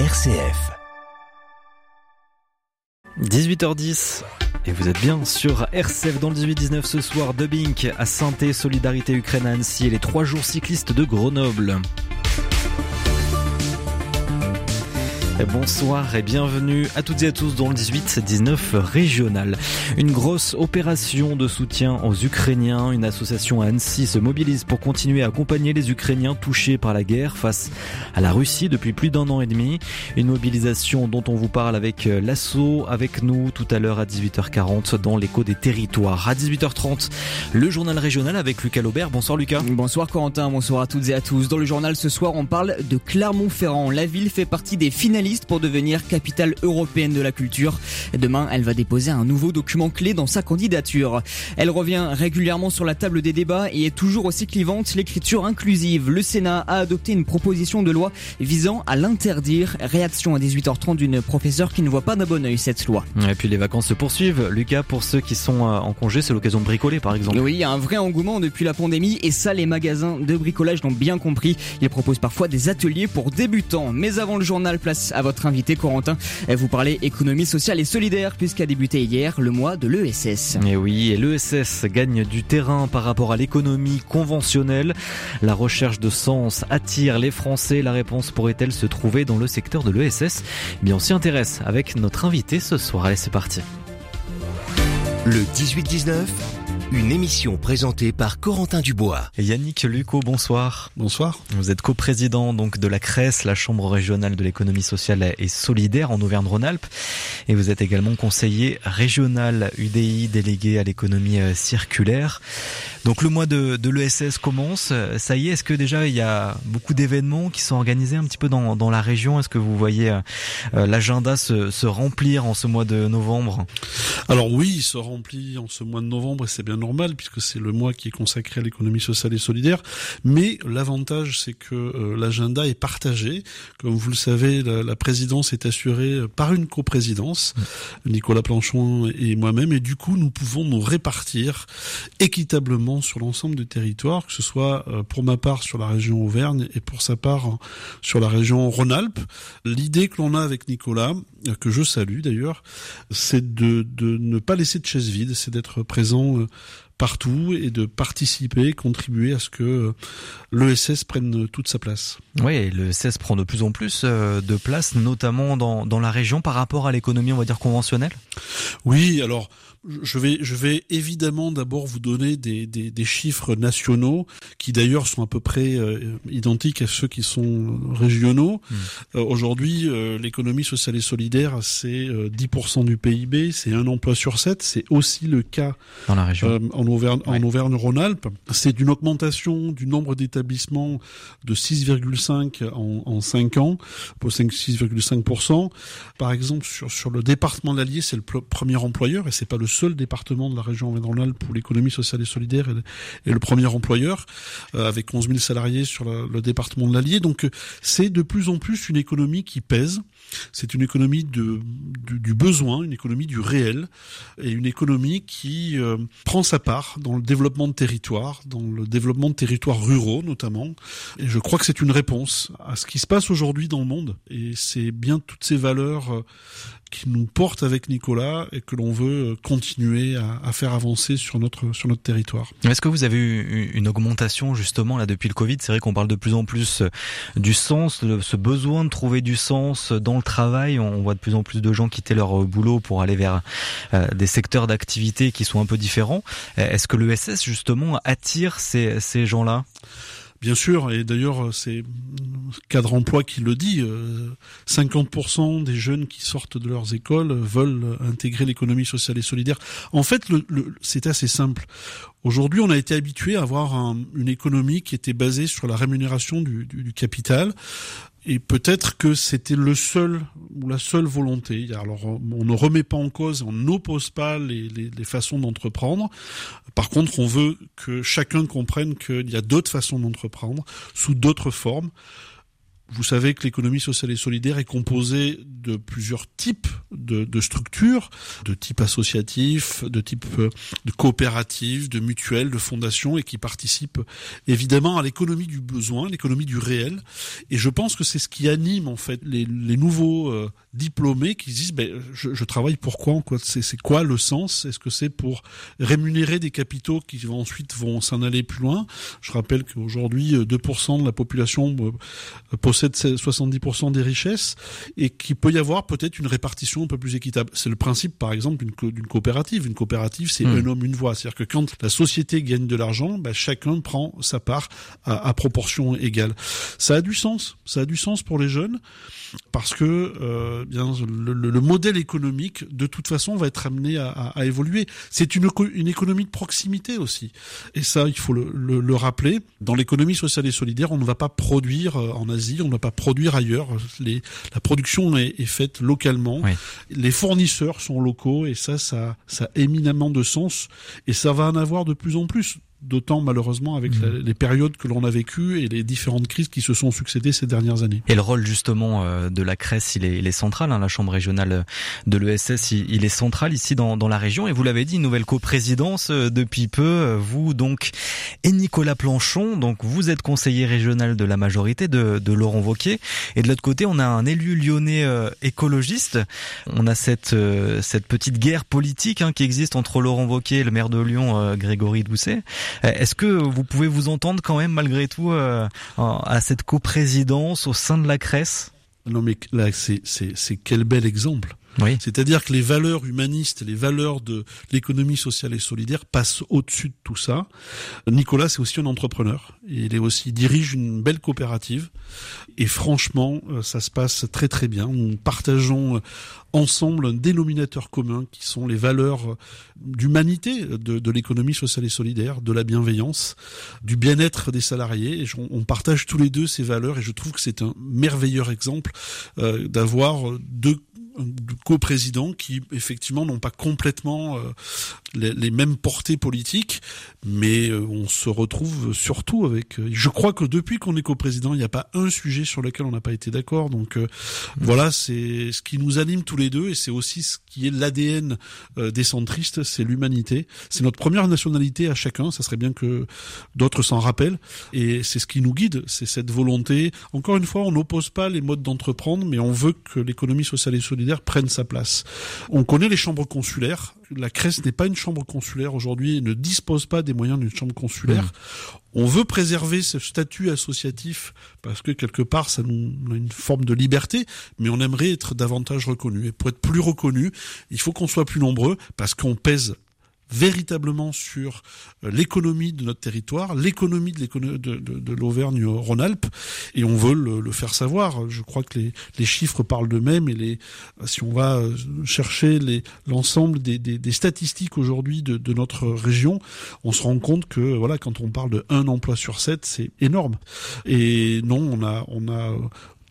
RCF. 18h10. Et vous êtes bien sur RCF dans le 18-19 ce soir de Bink à Santé, Solidarité Ukraine à Annecy et les trois jours cyclistes de Grenoble. Bonsoir et bienvenue à toutes et à tous dans le 18-19 régional. Une grosse opération de soutien aux Ukrainiens. Une association à Annecy se mobilise pour continuer à accompagner les Ukrainiens touchés par la guerre face à la Russie depuis plus d'un an et demi. Une mobilisation dont on vous parle avec l'assaut, avec nous tout à l'heure à 18h40 dans l'écho des territoires. À 18h30, le journal régional avec Lucas Laubert. Bonsoir Lucas. Bonsoir Corentin, bonsoir à toutes et à tous. Dans le journal ce soir, on parle de Clermont-Ferrand. La ville fait partie des finalistes pour devenir capitale européenne de la culture. Demain, elle va déposer un nouveau document clé dans sa candidature. Elle revient régulièrement sur la table des débats et est toujours aussi clivante l'écriture inclusive. Le Sénat a adopté une proposition de loi visant à l'interdire. Réaction à 18h30 d'une professeure qui ne voit pas d'un bon oeil cette loi. Et puis les vacances se poursuivent. Lucas, pour ceux qui sont euh, en congé, c'est l'occasion de bricoler par exemple. Oui, il y a un vrai engouement depuis la pandémie et ça, les magasins de bricolage l'ont bien compris. Ils proposent parfois des ateliers pour débutants. Mais avant le journal, place à votre invité Corentin. Vous parlez économie sociale et solidaire puisqu'a débuté hier le mois de l'ESS. Et oui, et l'ESS gagne du terrain par rapport à l'économie conventionnelle. La recherche de sens attire les Français. La réponse pourrait-elle se trouver dans le secteur de l'ESS Eh bien, on s'y intéresse avec notre invité ce soir. Allez, c'est parti. Le 18-19, une émission présentée par Corentin Dubois. Et Yannick Lucot, bonsoir. Bonsoir. Vous êtes coprésident donc de la CRES, la Chambre régionale de l'économie sociale et solidaire en Auvergne-Rhône-Alpes. Et vous êtes également conseiller régional UDI délégué à l'économie euh, circulaire. Donc le mois de, de l'ESS commence. Ça y est, est-ce que déjà il y a beaucoup d'événements qui sont organisés un petit peu dans, dans la région? Est-ce que vous voyez euh, l'agenda se, se remplir en ce mois de novembre? Alors oui, il se remplit en ce mois de novembre et c'est bien normal puisque c'est le mois qui est consacré à l'économie sociale et solidaire. Mais l'avantage, c'est que euh, l'agenda est partagé. Comme vous le savez, la, la présidence est assurée par une coprésidence, mmh. Nicolas Planchon et moi-même, et du coup, nous pouvons nous répartir équitablement sur l'ensemble du territoire, que ce soit euh, pour ma part sur la région Auvergne et pour sa part sur la région Rhône-Alpes. L'idée que l'on a avec Nicolas, euh, que je salue d'ailleurs, c'est de, de ne pas laisser de chaise vide, c'est d'être présent partout et de participer, contribuer à ce que l'ESS prenne toute sa place. Oui, l'ESS prend de plus en plus de place, notamment dans, dans la région par rapport à l'économie, on va dire, conventionnelle? Oui, alors je vais, je vais évidemment d'abord vous donner des, des, des, chiffres nationaux qui d'ailleurs sont à peu près euh, identiques à ceux qui sont régionaux. Mmh. Euh, Aujourd'hui, euh, l'économie sociale et solidaire, c'est 10% du PIB, c'est un emploi sur sept. C'est aussi le cas dans la région. en Auvergne, ouais. en Auvergne-Rhône-Alpes. C'est une augmentation du nombre d'établissements de 6,5 en, en 5 ans, pour 6,5%. Par exemple, sur, sur le département de l'Allier, c'est le premier employeur et c'est pas le seul département de la région Auvergne-Rhône-Alpes l'économie sociale et solidaire est, le premier employeur, euh, avec 11 000 salariés sur le département de l'Allier. Donc c'est de plus en plus une économie qui pèse. C'est une économie de, du, besoin, une économie du réel, et une économie qui euh, prend sa part dans le développement de territoires, dans le développement de territoires ruraux notamment. Et je crois que c'est une réponse à ce qui se passe aujourd'hui dans le monde. Et c'est bien toutes ces valeurs euh, qui nous portent avec Nicolas et que l'on veut continuer à, à, faire avancer sur notre sur notre territoire. Est-ce que vous avez eu une augmentation justement là depuis le Covid? C'est vrai qu'on parle de plus en plus du sens, de ce besoin de trouver du sens dans le travail. On voit de plus en plus de gens quitter leur boulot pour aller vers euh, des secteurs d'activité qui sont un peu différents. Est-ce que l'ESS justement attire ces, ces gens-là? Bien sûr, et d'ailleurs c'est cadre emploi qui le dit, euh, 50% des jeunes qui sortent de leurs écoles veulent intégrer l'économie sociale et solidaire. En fait, c'est assez simple. Aujourd'hui, on a été habitué à avoir un, une économie qui était basée sur la rémunération du capital. Et peut-être que c'était le seul ou la seule volonté. Alors, on ne remet pas en cause, on n'oppose pas les, les, les façons d'entreprendre. Par contre, on veut que chacun comprenne qu'il y a d'autres façons d'entreprendre, sous d'autres formes Vous savez que l'économie sociale et solidaire est composée de plusieurs types de, structures, de type associatif, de type euh, de coopérative, de mutuelle, de fondation, et qui participent évidemment à l'économie du besoin, l'économie du réel. Et je pense que c'est ce qui anime en fait les, les nouveaux euh, diplômés qui disent ben, je, je travaille pourquoi quoi c'est quoi le sens? Est-ce que c'est pour rémunérer des capitaux qui vont ensuite vont s'en aller plus loin? Je rappelle qu'aujourd'hui 2% de la population possède 70% des richesses et qu'il peut y avoir peut-être une répartition un peu plus équitable. C'est le principe, par exemple, d'une coopérative. Une coopérative, c'est hmm. un homme, une voix. C'est-à-dire que quand la société gagne de l'argent, bah, chacun prend sa part à, à, proportion égale. Ça a du sens. Ça a du sens pour les jeunes parce que euh, bien le, le, modèle économique, de toute façon, va être amené à, à évoluer. C'est une, une économie de proximité aussi. Et ça, il faut le, le rappeler. Dans l'économie sociale et solidaire, on ne va pas produire euh, en Asie, on ne va pas produire ailleurs. Les, la production est, est faite localement. Les fournisseurs sont locaux et ça, ça, ça a éminemment de sens. Et ça va en avoir de plus en plus d'autant malheureusement avec mmh. les périodes que l'on a vécues et les différentes crises qui se sont succédées ces dernières années. Et le rôle justement euh, de la CRES, il est, il est central, hein, la Chambre régionale de l'ESS, il, est central ici dans, dans la région. Et vous l'avez dit, une nouvelle coprésidence euh, depuis peu, euh, vous donc et Nicolas Planchon, donc vous êtes conseiller régional de la majorité de, de Laurent Wauquiez. Et de l'autre côté, on a un élu lyonnais écologiste. On a cette, cette petite guerre politique hein, qui existe entre Laurent Wauquiez et le maire de Lyon, Grégory Doucet. Euh, est-ce que vous pouvez vous entendre quand même malgré tout euh, à cette coprésidence au sein de la CRES Non mais là c'est c'est quel bel exemple. Oui. C'est-à-dire que les valeurs humanistes, les valeurs de l'économie sociale et solidaire passent au-dessus de tout ça. Nicolas, c'est aussi un entrepreneur. Il est aussi il dirige une belle coopérative. Et franchement, euh, ça se passe très très bien. Nous partageons ensemble un dénominateur commun qui sont les valeurs d'humanité de, de l'économie sociale et solidaire, de la bienveillance, du bien-être des salariés. Et on, partage tous les deux ces valeurs et je trouve que c'est un merveilleux exemple euh, d'avoir deux co-présidents qui effectivement n'ont pas complètement euh, les, mêmes portées politiques, mais euh, on se retrouve surtout avec. Euh, je crois que depuis qu'on est co-président, il n'y a pas un sujet sur lequel on n'a pas été d'accord. Donc mmh. voilà, c'est ce qui nous anime tous les deux et c'est aussi ce qui est l'ADN des centristes, c'est l'humanité. C'est notre première nationalité à chacun. Ça serait bien que d'autres s'en rappellent et c'est ce qui nous guide, c'est cette volonté. Encore une fois, on n'oppose pas les modes d'entreprendre, mais on veut que l'économie sociale et solidaire prennent sa place. On connaît les chambres consulaires. La CRES n'est pas une chambre consulaire aujourd'hui et ne dispose pas des moyens d'une chambre consulaire. Mmh. On veut préserver ce statut associatif parce que quelque part ça nous a une forme de liberté, mais on aimerait être davantage reconnu. Et pour être plus reconnu, il faut qu'on soit plus nombreux parce qu'on pèse véritablement sur euh, l'économie de notre territoire, l'économie de, de, l'Auvergne-Rhône-Alpes, et on veut le, faire savoir. Je crois que les, chiffres parlent d'eux-mêmes, et les, si on va euh, chercher l'ensemble des, statistiques aujourd'hui de, de, notre région, on se rend compte que voilà, quand on parle de un emploi sur sept, c'est énorme. Et non, on a, on a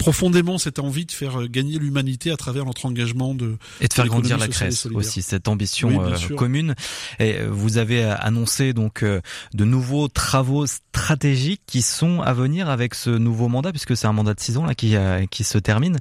profondément cette envie de faire euh, gagner l'humanité à travers notre engagement de et de faire grandir la Crèce aussi cette ambition euh, commune. Et euh, vous avez annoncé donc de nouveaux travaux stratégiques qui sont à venir avec ce nouveau mandat puisque c'est un mandat de six ans là qui qui se termine.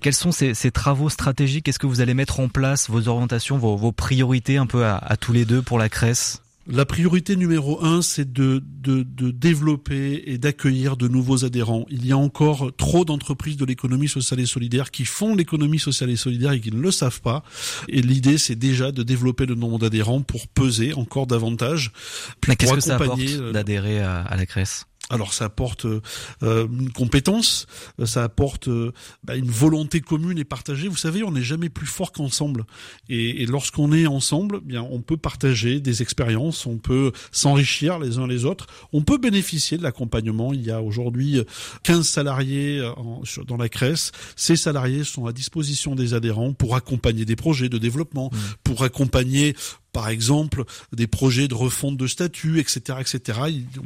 Quels sont ces, ces travaux stratégiques? Est-ce que vous allez mettre en place? Vos orientations, vos, vos priorités un peu à, à tous les deux pour la Crèce? La priorité numéro un, c'est de, de, de, développer et d'accueillir de nouveaux adhérents. Il y a encore trop d'entreprises de l'économie sociale et solidaire qui font l'économie sociale et solidaire et qui ne le savent pas. Et l'idée, c'est déjà de développer le nombre d'adhérents pour peser encore davantage. Qu'est-ce que ça apporte euh, d'adhérer à, à la CRES? Alors ça apporte euh, une compétence, ça apporte euh, bah, une volonté commune et partagée. Vous savez, on n'est jamais plus fort qu'ensemble. Et, et lorsqu'on est ensemble, eh bien on peut partager des expériences, on peut s'enrichir les uns les autres, on peut bénéficier de l'accompagnement. Il y a aujourd'hui 15 salariés euh, dans la CRES. Ces salariés sont à disposition des adhérents pour accompagner des projets de développement, mmh. pour accompagner par exemple des projets de refonte de statut, etc., etc.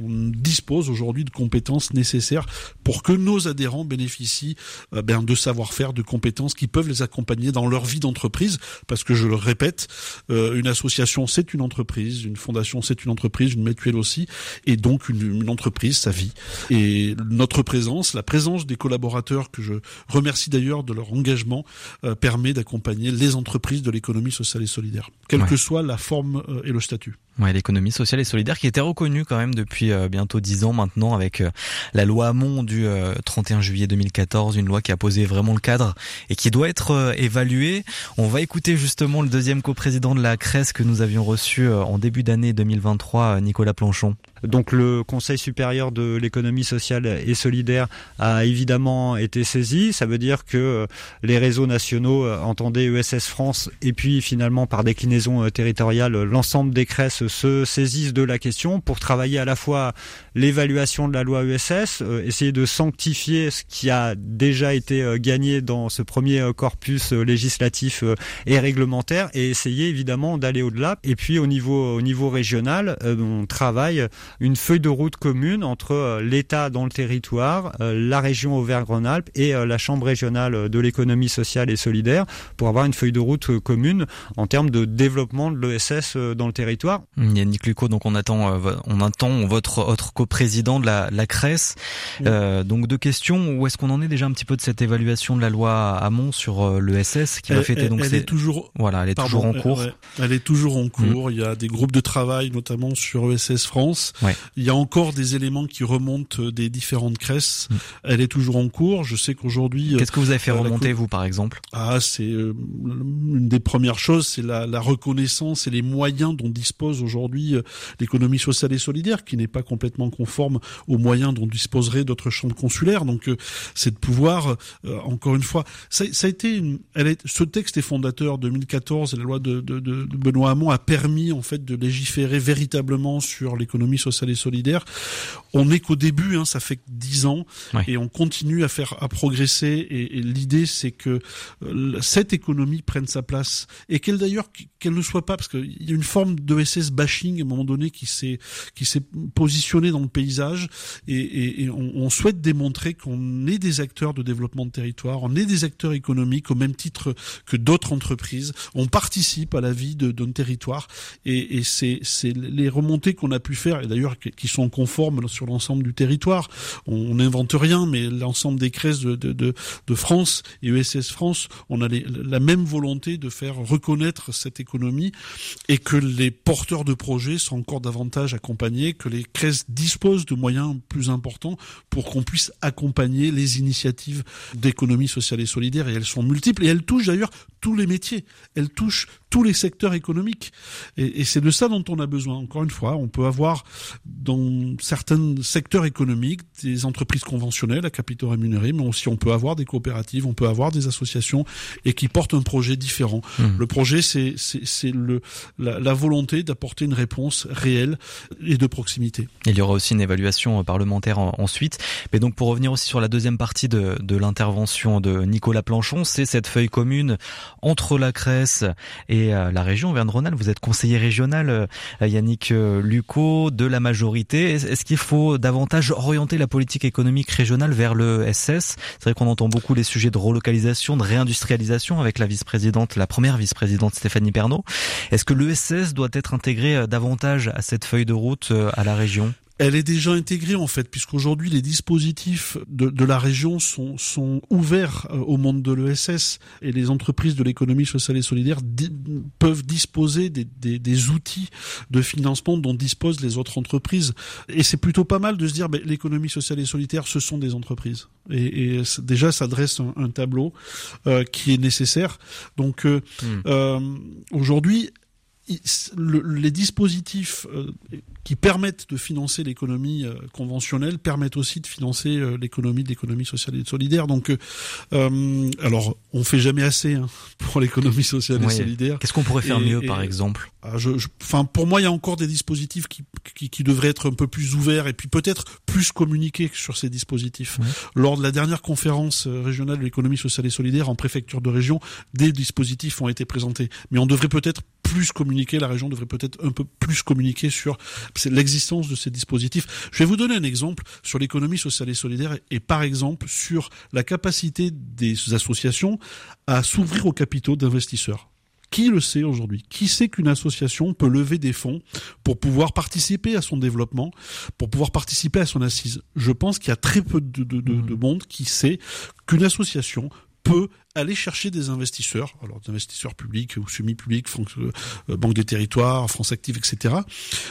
On dispose aujourd'hui de compétences nécessaires pour que nos adhérents bénéficient euh, ben, de savoir-faire, de compétences qui peuvent les accompagner dans leur vie d'entreprise. Parce que je le répète, euh, une association c'est une entreprise, une fondation c'est une entreprise, une mutuelle aussi, et donc une, une entreprise, sa vie. Et notre présence, la présence des collaborateurs que je remercie d'ailleurs de leur engagement, euh, permet d'accompagner les entreprises de l'économie sociale et solidaire, quelle que soit la forme euh, et le statut. Ouais, l'économie sociale et solidaire qui était reconnue quand même depuis euh, bientôt dix ans maintenant avec euh, la loi Hamon du 31 juillet 2014, une loi qui a posé vraiment le cadre et qui doit être évaluée. On va écouter justement le deuxième coprésident de la CRES que nous avions reçu en début d'année 2023, Nicolas Planchon. Donc le Conseil supérieur de l'économie sociale et solidaire a évidemment été saisi. Ça veut dire que les réseaux nationaux entendaient ESS France et puis finalement par déclinaison territoriale l'ensemble des CRES se saisissent de la question pour travailler à la fois l'évaluation de la loi ESS, euh, essayer de sanctifier ce qui a déjà été euh, gagné dans ce premier euh, corpus législatif et réglementaire et essayer évidemment d'aller au-delà. Et puis au niveau au niveau régional, on travaille une feuille de route commune entre l'État dans le territoire, la région Auvergne-Rhône-Alpes et la Chambre régionale de l'économie sociale et solidaire pour avoir une feuille de route commune en termes de développement de l'ESS dans le territoire. Yannick Lucot, donc on attend, on attend votre autre coprésident de la, la CRES. Euh, donc deux questions. Où est-ce qu'on en est déjà un petit peu de cette évaluation de la loi Hamon sur euh, l'ESS qui va fêter donc elle est toujours voilà, elle est toujours en cours. elle est toujours en cours. Il y a des groupes de travail notamment sur ESS France. Il y a encore des éléments qui remontent des différentes CRES. Mm. Elle est toujours en cours. Je sais qu'aujourd'hui. Qu'est-ce que vous avez fait remonter vous par exemple? Ah, c'est une des premières choses, c'est la, la reconnaissance et les moyens dont dispose aujourd'hui l'économie sociale et solidaire, qui n'est pas complètement conforme aux moyens dont disposeraient d'autres chambres consulaires. Donc, euh, c'est de pouvoir, euh, encore une fois, ça, ça, a été, une, elle est, ce texte est fondateur 2014 et la loi de, de, de, Benoît Hamon a permis en fait de légiférer véritablement sur l'économie sociale et solidaire. On n'est qu'au début, hein, ça fait dix ans et on continue à faire à progresser. Et, et l'idée, c'est que euh, cette économie prenne sa place et qu'elle d'ailleurs qu'elle ne soit pas parce qu'il y a une forme de SS bashing à un moment donné qui s'est qui s'est positionné dans le paysage et, on, souhaite démontrer qu'on est des acteurs de développement de territoire, on est des acteurs économiques au même titre que d'autres entreprises, on participe à la vie de, d'un territoire et, et c'est, les remontées qu'on a pu faire et d'ailleurs qui sont conformes sur l'ensemble du territoire. On n'invente rien, mais l'ensemble des crèches de, de, de, de France et ESS France, on a la même volonté de faire reconnaître cette économie et que les porteurs de projets sont encore davantage accompagnés, que les CRES disposent de moyens plus importants pour qu'on puisse accompagner les initiatives d'économie sociale et solidaire. Et elles sont multiples et elles touchent d'ailleurs tous les métiers. Elles touchent tous les secteurs économiques. Et, et c'est de ça dont on a besoin. Encore une fois, on peut avoir dans certains secteurs économiques des entreprises conventionnelles à capitaux rémunérés, mais aussi on peut avoir des coopératives, on peut avoir des associations et qui portent un projet différent. Mmh. Le projet, c'est c'est le la, la volonté d'apporter une réponse réelle et de proximité. Il y aura aussi une évaluation parlementaire en, ensuite. Mais donc pour revenir aussi sur la deuxième partie de, de l'intervention de Nicolas Planchon, c'est cette feuille commune entre la CRES et euh, la région Auvergne-Rhône-Alpes. Vous êtes conseiller régional, euh, Yannick euh, Lucot, de la majorité. Est-ce qu'il faut davantage orienter la politique économique régionale vers le SS C'est vrai qu'on entend beaucoup les sujets de relocalisation, de réindustrialisation avec la vice-présidente, la première vice-présidente Stéphanie Pernaud. Est-ce que l'ESS doit être intégré davantage à cette feuille de route à la région? Elle est déjà intégrée en fait, puisqu'aujourd'hui les dispositifs de, de, la région sont, sont ouverts euh, au monde de l'ESS et les entreprises de l'économie sociale et solidaire di peuvent disposer des, des, des, outils de financement dont disposent les autres entreprises. Et c'est plutôt pas mal de se dire, ben, l'économie sociale et solidaire, ce sont des entreprises. Et, et déjà, ça dresse un, un tableau euh, qui est nécessaire. Donc euh, mmh. euh, aujourd'hui, les dispositifs euh, qui permettent de financer l'économie euh, conventionnelle permettent aussi de financer euh, l'économie de l'économie sociale et solidaire. Donc, euh, alors, on fait jamais assez hein, pour l'économie sociale oui. et solidaire. Qu'est-ce qu'on pourrait faire et, mieux, et, par exemple? ah, je, je, Enfin, pour moi, il y a encore des dispositifs qui, qui, qui, devraient être un peu plus ouverts et puis peut-être plus communiquer sur ces dispositifs. Oui. Lors de la dernière conférence régionale de l'économie sociale et solidaire en préfecture de région, des dispositifs ont été présentés, mais on devrait peut-être plus communiquer, la région devrait peut-être un peu plus communiquer sur l'existence de ces dispositifs. Je vais vous donner un exemple sur l'économie sociale et solidaire et par exemple sur la capacité des associations à s'ouvrir aux capitaux d'investisseurs. Qui le sait aujourd'hui? Qui sait qu'une association peut lever des fonds pour pouvoir participer à son développement, pour pouvoir participer à son assise? Je pense qu'il y a très peu de, de, de, de mmh. monde qui sait qu'une association peut aller chercher des investisseurs, alors des investisseurs publics ou semi-publics, euh, Banque des Territoires, France Active, etc.,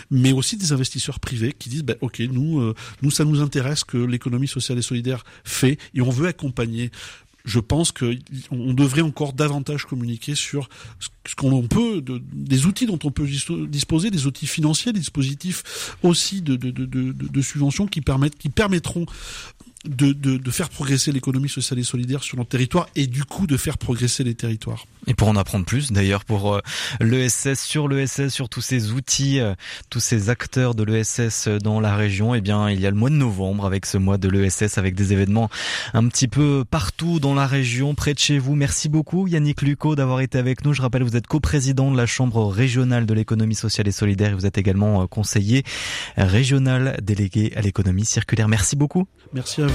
mais aussi des investisseurs privés qui disent, ben, ok, nous, euh, nous, ça nous intéresse que l'économie sociale et solidaire fait, et on veut accompagner je pense qu'on devrait encore davantage communiquer sur ce qu'on peut, de, des outils dont on peut disposer, des outils financiers, des dispositifs aussi de, de, de, de subventions qui permettent, qui permettront de, de, de, faire progresser l'économie sociale et solidaire sur notre territoire et du coup de faire progresser les territoires. Et pour en apprendre plus d'ailleurs pour euh, l'ESS, sur l'ESS, sur tous ces outils, euh, tous ces acteurs de l'ESS dans la région, eh bien il y a le mois de novembre avec ce mois de l'ESS avec des événements un petit peu partout dans la région, près de chez vous. Merci beaucoup Yannick Lucot d'avoir été avec nous. Je rappelle, vous êtes coprésident de la Chambre régionale de l'économie sociale et solidaire et vous êtes également euh, conseiller régional délégué à l'économie circulaire. Merci beaucoup. Merci à vous.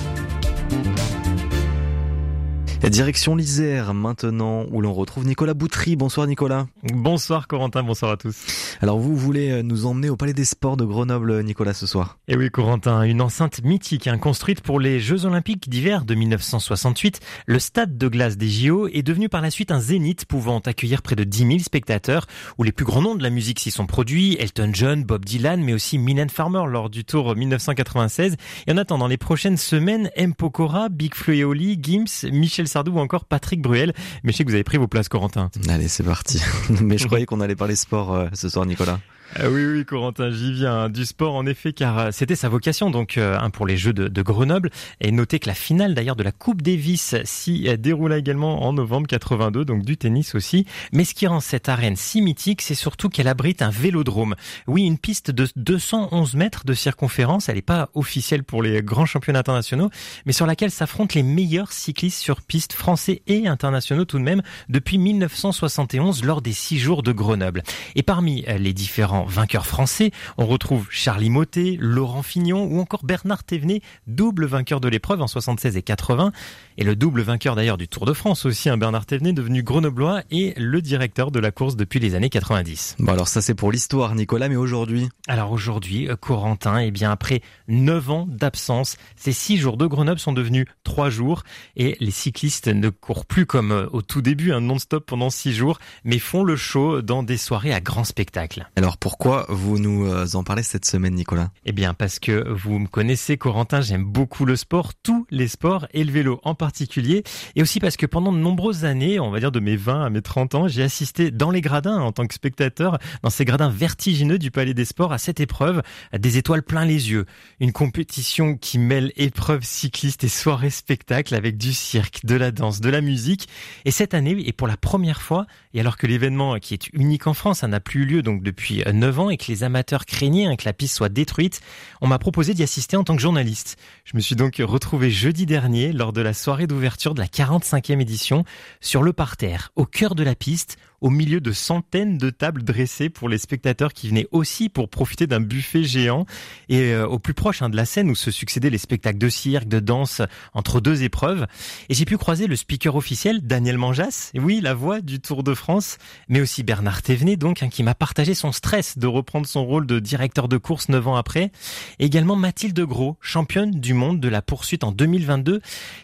Direction l'Isère maintenant où l'on retrouve Nicolas Boutry. Bonsoir Nicolas. Bonsoir Corentin, bonsoir à tous. Alors vous voulez euh, nous emmener au Palais des Sports de Grenoble Nicolas ce soir? Eh oui Corentin, une enceinte mythique hein, construite pour les Jeux Olympiques d'hiver de 1968. Le stade de glace des JO est devenu par la suite un zénith pouvant accueillir près de 10 000 spectateurs où les plus grands noms de la musique s'y sont produits, Elton John, Bob Dylan mais aussi Mylène Farmer lors du Tour 1996. Et en attendant les prochaines semaines, M. Pokora, Big Flo et Oli, Gims, Michel Sardou ou encore Patrick Bruel. Mais je sais que vous avez pris vos places, Corentin. Allez, c'est parti. Mais je croyais qu'on allait parler sport euh, ce soir, Nicolas. Ah oui, oui, Corentin, j'y viens. Hein. Du sport, en effet, car euh, c'était sa vocation, donc, euh, pour les Jeux de, Grenoble. Et notez que la finale, d'ailleurs, de la Coupe Davis s'y déroula également en novembre 82, donc du tennis aussi. Mais ce qui rend cette arène si mythique, c'est surtout qu'elle abrite un vélodrome. Oui, une piste de 211 mètres de circonférence. Elle n'est pas officielle pour les grands championnats internationaux, mais sur laquelle s'affrontent les meilleurs cyclistes sur piste français et internationaux tout de même depuis 1971 lors des six jours de Grenoble. Et parmi les différents vainqueurs français, on retrouve Charlie Motet, Laurent Fignon ou encore Bernard Thévenet, double vainqueur de l'épreuve en 76 et 80, et le double vainqueur d'ailleurs du Tour de France aussi, un Bernard Thévenet devenu grenoblois et le directeur de la course depuis les années 90. Bon alors ça c'est pour l'histoire Nicolas, mais aujourd'hui? Alors aujourd'hui, euh, Corentin, et eh bien après 9 ans d'absence, ces 6 jours de Grenoble sont devenus 3 jours et les cyclistes ne courent plus comme euh, au tout début, un non-stop pendant 6 jours, mais font le show dans des soirées à grand spectacle. Alors pour pourquoi vous nous euh, en parlez cette semaine, Nicolas Eh bien, parce que vous me connaissez, Corentin, j'aime beaucoup le sport, tous les sports et le vélo en particulier. Et aussi parce que pendant de nombreuses années, on va dire de mes 20 à mes 30 ans, j'ai assisté dans les gradins en tant que spectateur, dans ces gradins vertigineux du Palais des Sports, à cette épreuve, des étoiles plein les yeux. Une compétition qui mêle épreuves cyclistes et soirées spectacles avec du cirque, de la danse, de la musique. Et cette année, et pour la première fois, et alors que l'événement qui est unique en France, n'a plus eu lieu donc depuis 9 ans et que les amateurs craignaient hein, que la piste soit détruite, on m'a proposé d'y assister en tant que journaliste. Je me suis donc retrouvé jeudi dernier lors de la soirée d'ouverture de la 45e édition sur le parterre, au cœur de la piste, au milieu de centaines de tables dressées pour les spectateurs qui venaient aussi pour profiter d'un buffet géant et euh, au plus proche hein, de la scène où se succédaient les spectacles de cirque, de danse entre deux épreuves. Et j'ai pu croiser le speaker officiel Daniel Manjas, oui, la voix du Tour de France, mais aussi Bernard Thévenet donc hein, qui m'a partagé son stress de reprendre son rôle de directeur de course neuf ans après. Et également Mathilde Gros, championne du monde de la poursuite en 2022,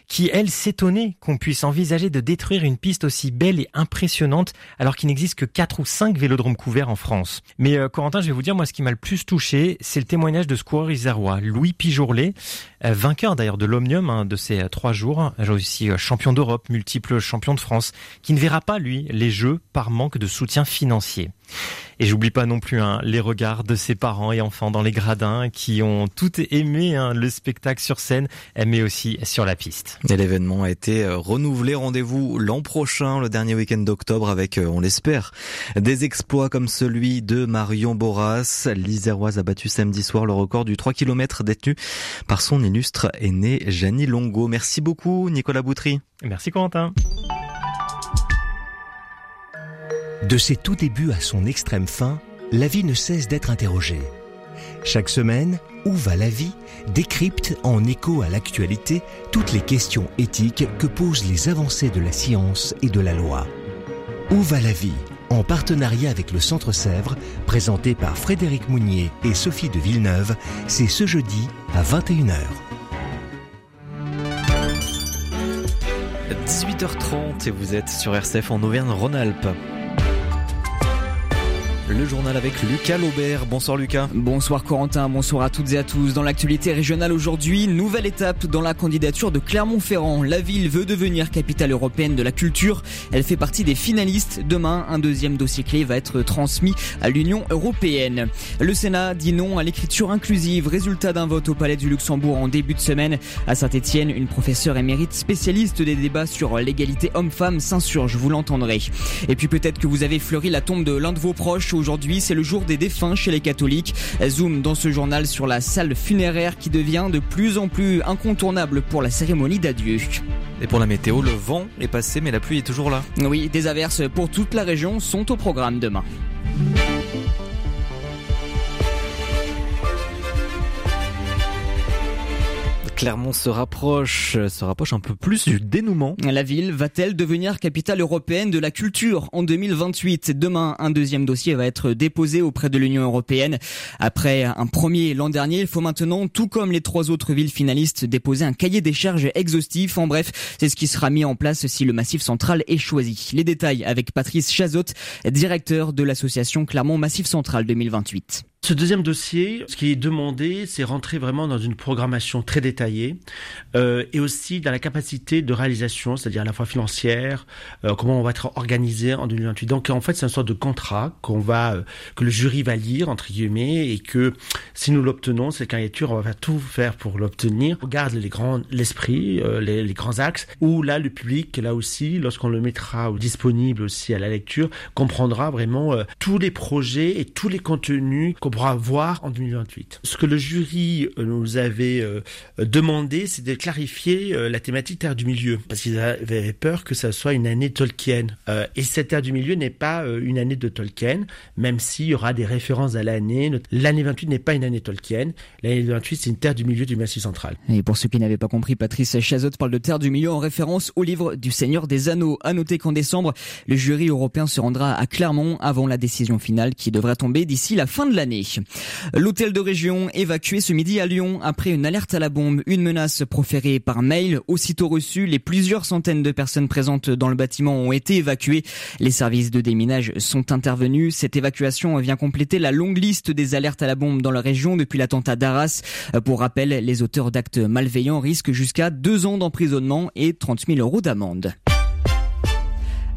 qui elle s'étonnait qu'on puisse envisager de détruire une piste aussi belle et impressionnante qu'il n'existe que 4 ou 5 vélodromes couverts en France. Mais euh, Corentin, je vais vous dire, moi, ce qui m'a le plus touché, c'est le témoignage de ce coureur isérois, Louis Pijourlet, euh, vainqueur d'ailleurs de l'Omnium hein, de ces euh, trois jours, aussi champion d'Europe, multiple champion de France, qui ne verra pas, lui, les Jeux par manque de soutien financier. Et j'oublie pas non plus hein, les regards de ses parents et enfants dans les gradins qui ont tout aimé hein, le spectacle sur scène, mais aussi sur la piste. Et l'événement a été euh, renouvelé. Rendez-vous l'an prochain, le dernier week-end d'octobre, avec, euh, on l'espère, des exploits comme celui de Marion Boras. L'Iséroise a battu samedi soir le record du 3 km détenu par son illustre aîné Janie Longo. Merci beaucoup, Nicolas Boutry. Merci, Corentin. De ses tout débuts à son extrême fin, la vie ne cesse d'être interrogée. Chaque semaine, Où va la vie décrypte en écho à l'actualité toutes les questions éthiques que posent les avancées de la science et de la loi. Où va la vie en partenariat avec le Centre Sèvres, présenté par Frédéric Mounier et Sophie de Villeneuve, c'est ce jeudi à 21h. 18h30 et vous êtes sur RCF en Auvergne-Rhône-Alpes. Le journal avec Lucas Laubert. Bonsoir Lucas. Bonsoir Corentin, bonsoir à toutes et à tous. Dans l'actualité régionale aujourd'hui, nouvelle étape dans la candidature de Clermont-Ferrand. La ville veut devenir capitale européenne de la culture. Elle fait partie des finalistes. Demain, un deuxième dossier clé va être transmis à l'Union européenne. Le Sénat dit non à l'écriture inclusive. Résultat d'un vote au Palais du Luxembourg en début de semaine. À Saint-Etienne, une professeure émérite spécialiste des débats sur l'égalité homme-femme s'insurge, vous l'entendrez. Et puis peut-être que vous avez fleuri la tombe de l'un de vos proches Aujourd'hui, c'est le jour des défunts chez les catholiques. Zoom dans ce journal sur la salle funéraire qui devient de plus en plus incontournable pour la cérémonie d'adieu. Et pour la météo, le vent est passé mais la pluie est toujours là. Oui, des averses pour toute la région sont au programme demain. Clermont se rapproche, se rapproche un peu plus du dénouement. La ville va-t-elle devenir capitale européenne de la culture en 2028 Demain, un deuxième dossier va être déposé auprès de l'Union européenne. Après un premier l'an dernier, il faut maintenant, tout comme les trois autres villes finalistes, déposer un cahier des charges exhaustif. En bref, c'est ce qui sera mis en place si le Massif Central est choisi. Les détails avec Patrice Chazot, directeur de l'association Clermont Massif Central 2028. Ce deuxième dossier, ce qui est demandé, c'est rentrer vraiment dans une programmation très détaillée euh, et aussi dans la capacité de réalisation, c'est-à-dire à la fois financière, euh, comment on va être organisé en 2028. Donc en fait, c'est une sorte de contrat qu'on va euh, que le jury va lire entre guillemets et que si nous l'obtenons, cette candidature, on va tout faire pour l'obtenir. On garde les grands l'esprit, euh, les, les, grands axes. Où là, le public, là aussi, lorsqu'on le mettra disponible aussi à la lecture, comprendra vraiment euh, tous les projets et tous les contenus pourra voir en 2028. Ce que le jury euh, nous avait euh, demandé, c'est de clarifier euh, la thématique Terre du Milieu, parce qu'ils avaient peur que ça soit une année Tolkien. et cette Terre du Milieu n'est pas une année de Tolkien, même s'il y aura des références à l'année. L'année 28 n'est pas une année Tolkien. L'année 28, c'est une Terre du Milieu du Massif central. Et pour ceux qui n'avaient pas compris, Patrice Chazot parle de Terre du Milieu en référence au livre du Seigneur des Anneaux. À noter qu'en décembre, le jury européen se rendra à Clermont avant la décision finale qui devrait tomber d'ici la fin de l'année. L'hôtel de région évacué ce midi à Lyon après une alerte à la bombe, une menace proférée par mail. Aussitôt reçue, les plusieurs centaines de personnes présentes dans le bâtiment ont été évacuées. Les services de déminage sont intervenus. Cette évacuation vient compléter la longue liste des alertes à la bombe dans la région depuis l'attentat d'Arras. Pour rappel, les auteurs d'actes malveillants risquent jusqu'à deux ans d'emprisonnement et 30 000 euros d'amende.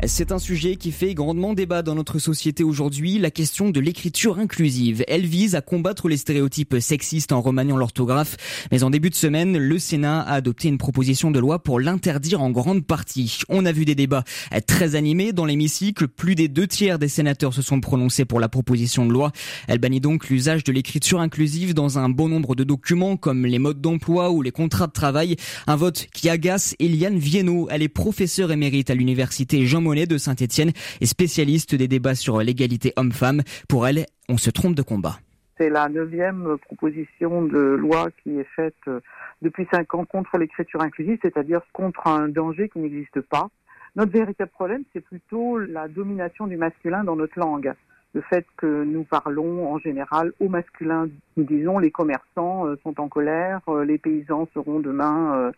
C'est un sujet qui fait grandement débat dans notre société aujourd'hui, la question de l'écriture inclusive. Elle vise à combattre les stéréotypes sexistes en remaniant l'orthographe, mais en début de semaine, le Sénat a adopté une proposition de loi pour l'interdire en grande partie. On a vu des débats très animés dans l'hémicycle, plus des deux tiers des sénateurs se sont prononcés pour la proposition de loi. Elle bannit donc l'usage de l'écriture inclusive dans un bon nombre de documents comme les modes d'emploi ou les contrats de travail, un vote qui agace Eliane Viennot, elle est professeure émérite à l'université Jean de Saint-Etienne et spécialiste des débats sur l'égalité homme-femme. Pour elle, on se trompe de combat. C'est la neuvième proposition de loi qui est faite euh, depuis cinq ans contre l'écriture inclusive, c'est-à-dire contre un danger qui n'existe pas. Notre véritable problème, c'est plutôt la domination du masculin dans notre langue le fait que nous parlons en général au masculin. Nous disons les commerçants euh, sont en colère, euh, les paysans seront demain euh,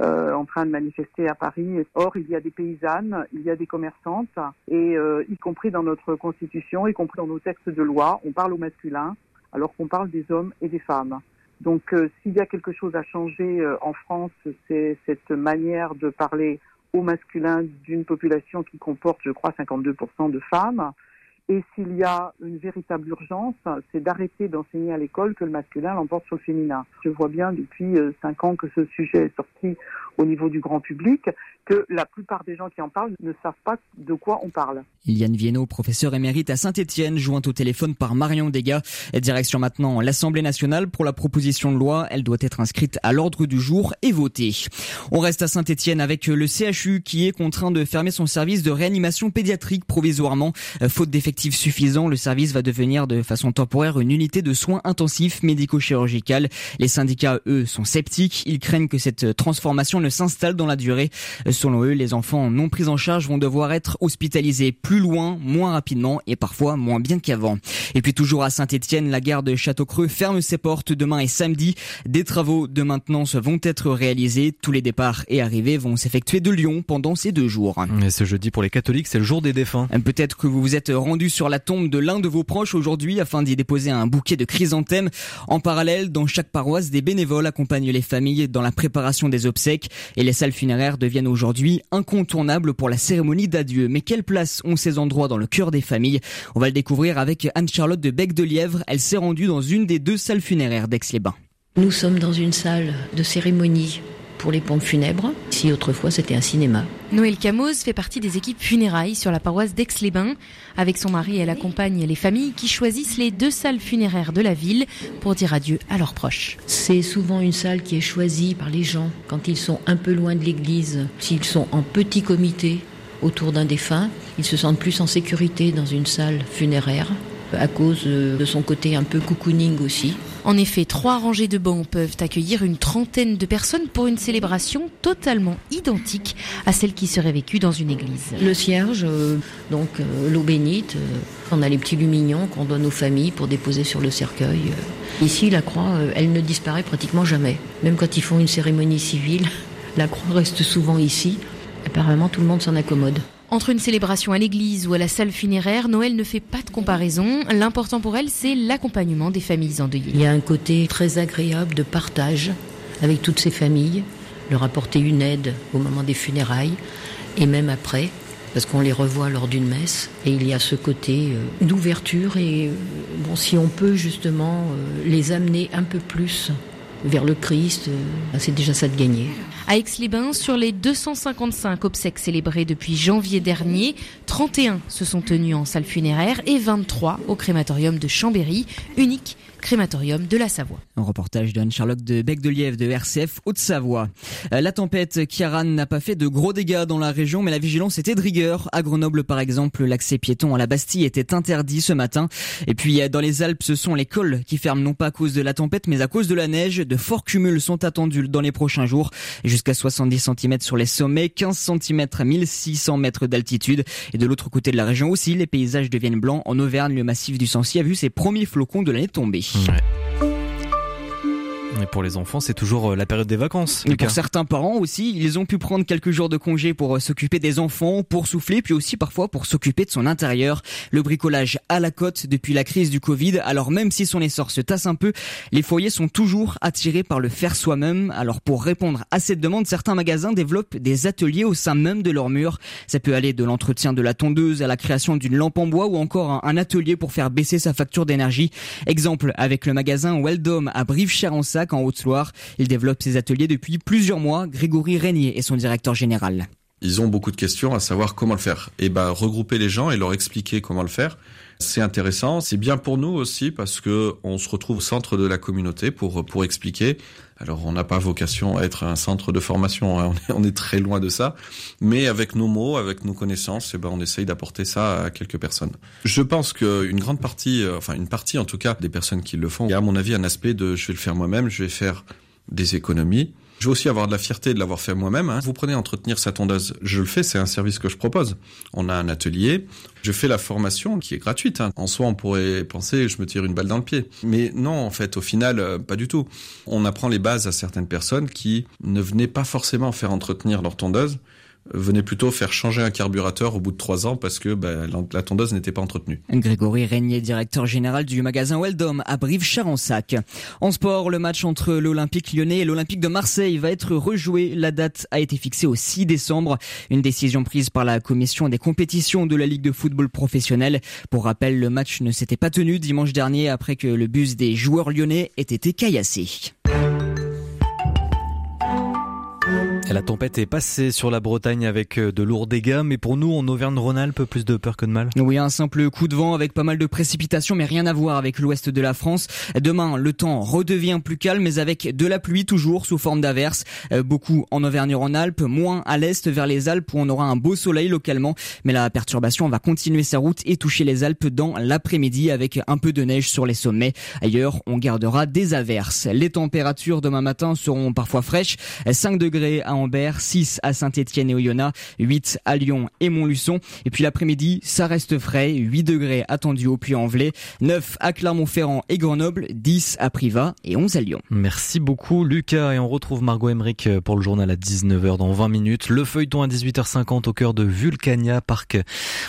euh, en train de manifester à Paris. Or, il y a des paysannes, il y a des commerçantes, et y compris dans notre constitution, y compris dans nos textes de loi, on parle au masculin, alors qu'on parle des hommes et des femmes. Donc, s'il y a quelque chose à changer en France, c'est cette manière de parler au masculin d'une population qui comporte, je crois, 52% de femmes. Et s'il y a une véritable urgence, c'est d'arrêter d'enseigner à l'école que le masculin l'emporte sur le féminin. Je vois bien depuis euh, cinq ans que ce sujet est sorti au niveau du grand public, que la plupart des gens qui en parlent ne savent pas de quoi on parle. Iliane Viennot, professeur émérite à Saint-Etienne, jointe au téléphone par Marion Degas. Direction maintenant l'Assemblée nationale pour la proposition de loi. Elle doit être inscrite à l'ordre du jour et votée. On reste à Saint-Etienne avec le CHU qui est contraint de fermer son service de réanimation pédiatrique provisoirement. Faute d'effectifs suffisants, le service va devenir de façon temporaire une unité de soins intensifs médico-chirurgical. Les syndicats, eux, sont sceptiques. Ils craignent que cette transformation ne s'installe dans la durée. Selon eux, les enfants non pris en charge vont devoir être hospitalisés plus loin, moins rapidement et parfois moins bien qu'avant. Et puis toujours à Saint-Etienne, la gare de Château-Creux ferme ses portes demain et samedi. Des travaux de maintenance vont être réalisés. Tous les départs et arrivées vont s'effectuer de Lyon pendant ces deux jours. Et ce jeudi pour les catholiques, c'est le jour des défunts. Peut-être que vous vous êtes rendu sur la tombe de l'un de vos proches aujourd'hui afin d'y déposer un bouquet de chrysanthèmes. En parallèle, dans chaque paroisse, des bénévoles accompagnent les familles dans la préparation des obsèques et les salles funéraires deviennent aujourd'hui incontournables pour la cérémonie d'adieu. Mais quelle place ont ces endroits dans le cœur des familles? On va le découvrir avec Anne-Charlotte de Bec de Lièvre. Elle s'est rendue dans une des deux salles funéraires d'Aix-les-Bains. Nous sommes dans une salle de cérémonie pour les pompes funèbres. Si autrefois c'était un cinéma. Noël Camoz fait partie des équipes funérailles sur la paroisse d'Aix-les-Bains. Avec son mari, elle accompagne les familles qui choisissent les deux salles funéraires de la ville pour dire adieu à leurs proches. C'est souvent une salle qui est choisie par les gens quand ils sont un peu loin de l'église, s'ils sont en petit comité autour d'un défunt, ils se sentent plus en sécurité dans une salle funéraire à cause de son côté un peu cocooning aussi. En effet, trois rangées de bancs peuvent accueillir une trentaine de personnes pour une célébration totalement identique à celle qui serait vécue dans une église. Le cierge, euh, donc euh, l'eau bénite, euh, on a les petits lumignons qu'on donne aux familles pour déposer sur le cercueil. Ici, la croix, elle ne disparaît pratiquement jamais. Même quand ils font une cérémonie civile, la croix reste souvent ici. Apparemment, tout le monde s'en accommode. Entre une célébration à l'église ou à la salle funéraire, Noël ne fait pas de comparaison. L'important pour elle, c'est l'accompagnement des familles endeuillées. Il y a un côté très agréable de partage avec toutes ces familles, leur apporter une aide au moment des funérailles et même après, parce qu'on les revoit lors d'une messe. Et il y a ce côté euh, d'ouverture et euh, bon, si on peut justement euh, les amener un peu plus vers le Christ, c'est déjà ça de gagner. À Aix-les-Bains, sur les 255 obsèques célébrées depuis janvier dernier, 31 se sont tenues en salle funéraire et 23 au crématorium de Chambéry, unique crématorium de la Savoie. Un reportage de Anne-Charlotte de Bec de Lièvre de RCF Haute-Savoie. La tempête Kiaran n'a pas fait de gros dégâts dans la région, mais la vigilance était de rigueur. À Grenoble, par exemple, l'accès piéton à la Bastille était interdit ce matin. Et puis, dans les Alpes, ce sont les cols qui ferment non pas à cause de la tempête, mais à cause de la neige. De forts cumuls sont attendus dans les prochains jours. Jusqu'à 70 cm sur les sommets, 15 cm à 1600 mètres d'altitude. Et de l'autre côté de la région aussi, les paysages deviennent blancs. En Auvergne, le massif du Sancy a vu ses premiers flocons de l'année tomber. Ouais. Et pour les enfants, c'est toujours la période des vacances. Et pour certains parents aussi, ils ont pu prendre quelques jours de congé pour s'occuper des enfants, pour souffler, puis aussi parfois pour s'occuper de son intérieur. Le bricolage à la cote depuis la crise du Covid. Alors même si son essor se tasse un peu, les foyers sont toujours attirés par le faire soi-même. Alors pour répondre à cette demande, certains magasins développent des ateliers au sein même de leurs murs. Ça peut aller de l'entretien de la tondeuse à la création d'une lampe en bois ou encore un atelier pour faire baisser sa facture d'énergie. Exemple avec le magasin Weldom à Brive-Charensac en Haute-Loire. Il développe ses ateliers depuis plusieurs mois. Grégory Régnier est son directeur général. Ils ont beaucoup de questions à savoir comment le faire. Et ben regrouper les gens et leur expliquer comment le faire, c'est intéressant. C'est bien pour nous aussi parce que on se retrouve au centre de la communauté pour pour expliquer. Alors on n'a pas vocation à être un centre de formation, hein. on, est, on, est, très loin de ça, mais avec nos mots, avec nos connaissances, eh ben on essaye d'apporter ça à quelques personnes. Je pense qu'une grande partie, enfin une partie en tout cas des personnes qui le font, il y a à mon avis un aspect de je vais le faire moi-même, je vais faire des économies. Je veux aussi avoir de la fierté de l'avoir fait moi-même. Hein. Vous prenez entretenir sa tondeuse, je le fais, c'est un service que je propose. On a un atelier, je fais la formation qui est gratuite. Hein. En soi, on pourrait penser je me tire une balle dans le pied. Mais non, en fait, au final, euh, pas du tout. On apprend les bases à certaines personnes qui ne venaient pas forcément faire entretenir leur tondeuse, venait plutôt faire changer un carburateur au bout de trois ans parce que bah, la tondeuse n'était pas entretenue. Grégory Régnier, directeur général du magasin Weldom à Brive-Charensac. En sport, le match entre l'Olympique lyonnais et l'Olympique de Marseille va être rejoué. La date a été fixée au 6 décembre. Une décision prise par la commission des compétitions de la Ligue de football professionnel. Pour rappel, le match ne s'était pas tenu dimanche dernier après que le bus des joueurs lyonnais ait été caillassé. La tempête est passée sur la Bretagne avec euh, de lourds dégâts, mais pour nous, en Auvergne-Rhône-Alpes, plus de peur que de mal. Oui, un simple coup de vent avec pas mal de précipitations, mais rien à voir avec l'ouest de la France. Demain, le temps redevient plus calme, mais avec de la pluie toujours sous forme d'averses. Euh, beaucoup en Auvergne-Rhône-Alpes, moins à l'est vers les Alpes où on aura un beau soleil localement, mais la perturbation va continuer sa route et toucher les Alpes dans l'après-midi avec un peu de neige sur les sommets. Ailleurs, on gardera des averses. Les températures demain matin seront parfois fraîches, 5 degrés à 6 à Saint-Étienne et Oyonnax, 8 à Lyon et Montluçon. Et puis l'après-midi, ça reste frais, 8 degrés attendus au Puy-en-Velay, 9 à Clermont-Ferrand et Grenoble, 10 à Privas et 11 à Lyon. Merci beaucoup Lucas et on retrouve Margot Emmerich pour le journal à 19h dans 20 minutes. Le feuilleton à 18h50 au cœur de Vulcania, parc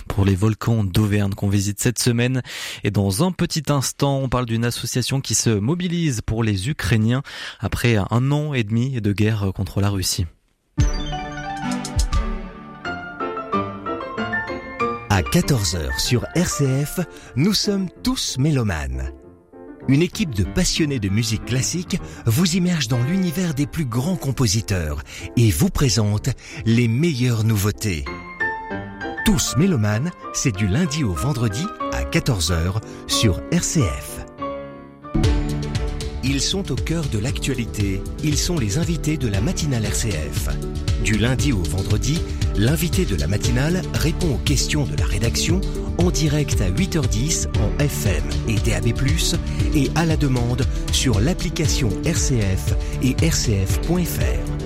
pour les volcans d'Auvergne qu'on visite cette semaine. Et dans un petit instant, on parle d'une association qui se mobilise pour les Ukrainiens après un an et demi de guerre contre la Russie. À 14h sur RCF, nous sommes tous mélomanes. Une équipe de passionnés de musique classique vous immerge dans l'univers des plus grands compositeurs et vous présente les meilleures nouveautés. Tous mélomanes, c'est du lundi au vendredi à 14h sur RCF. Ils sont au cœur de l'actualité. Ils sont les invités de la matinale RCF. Du lundi au vendredi, l'invité de la matinale répond aux questions de la rédaction en direct à 8h10 en FM et DAB+, et à la demande sur l'application RCF et rcf.fr.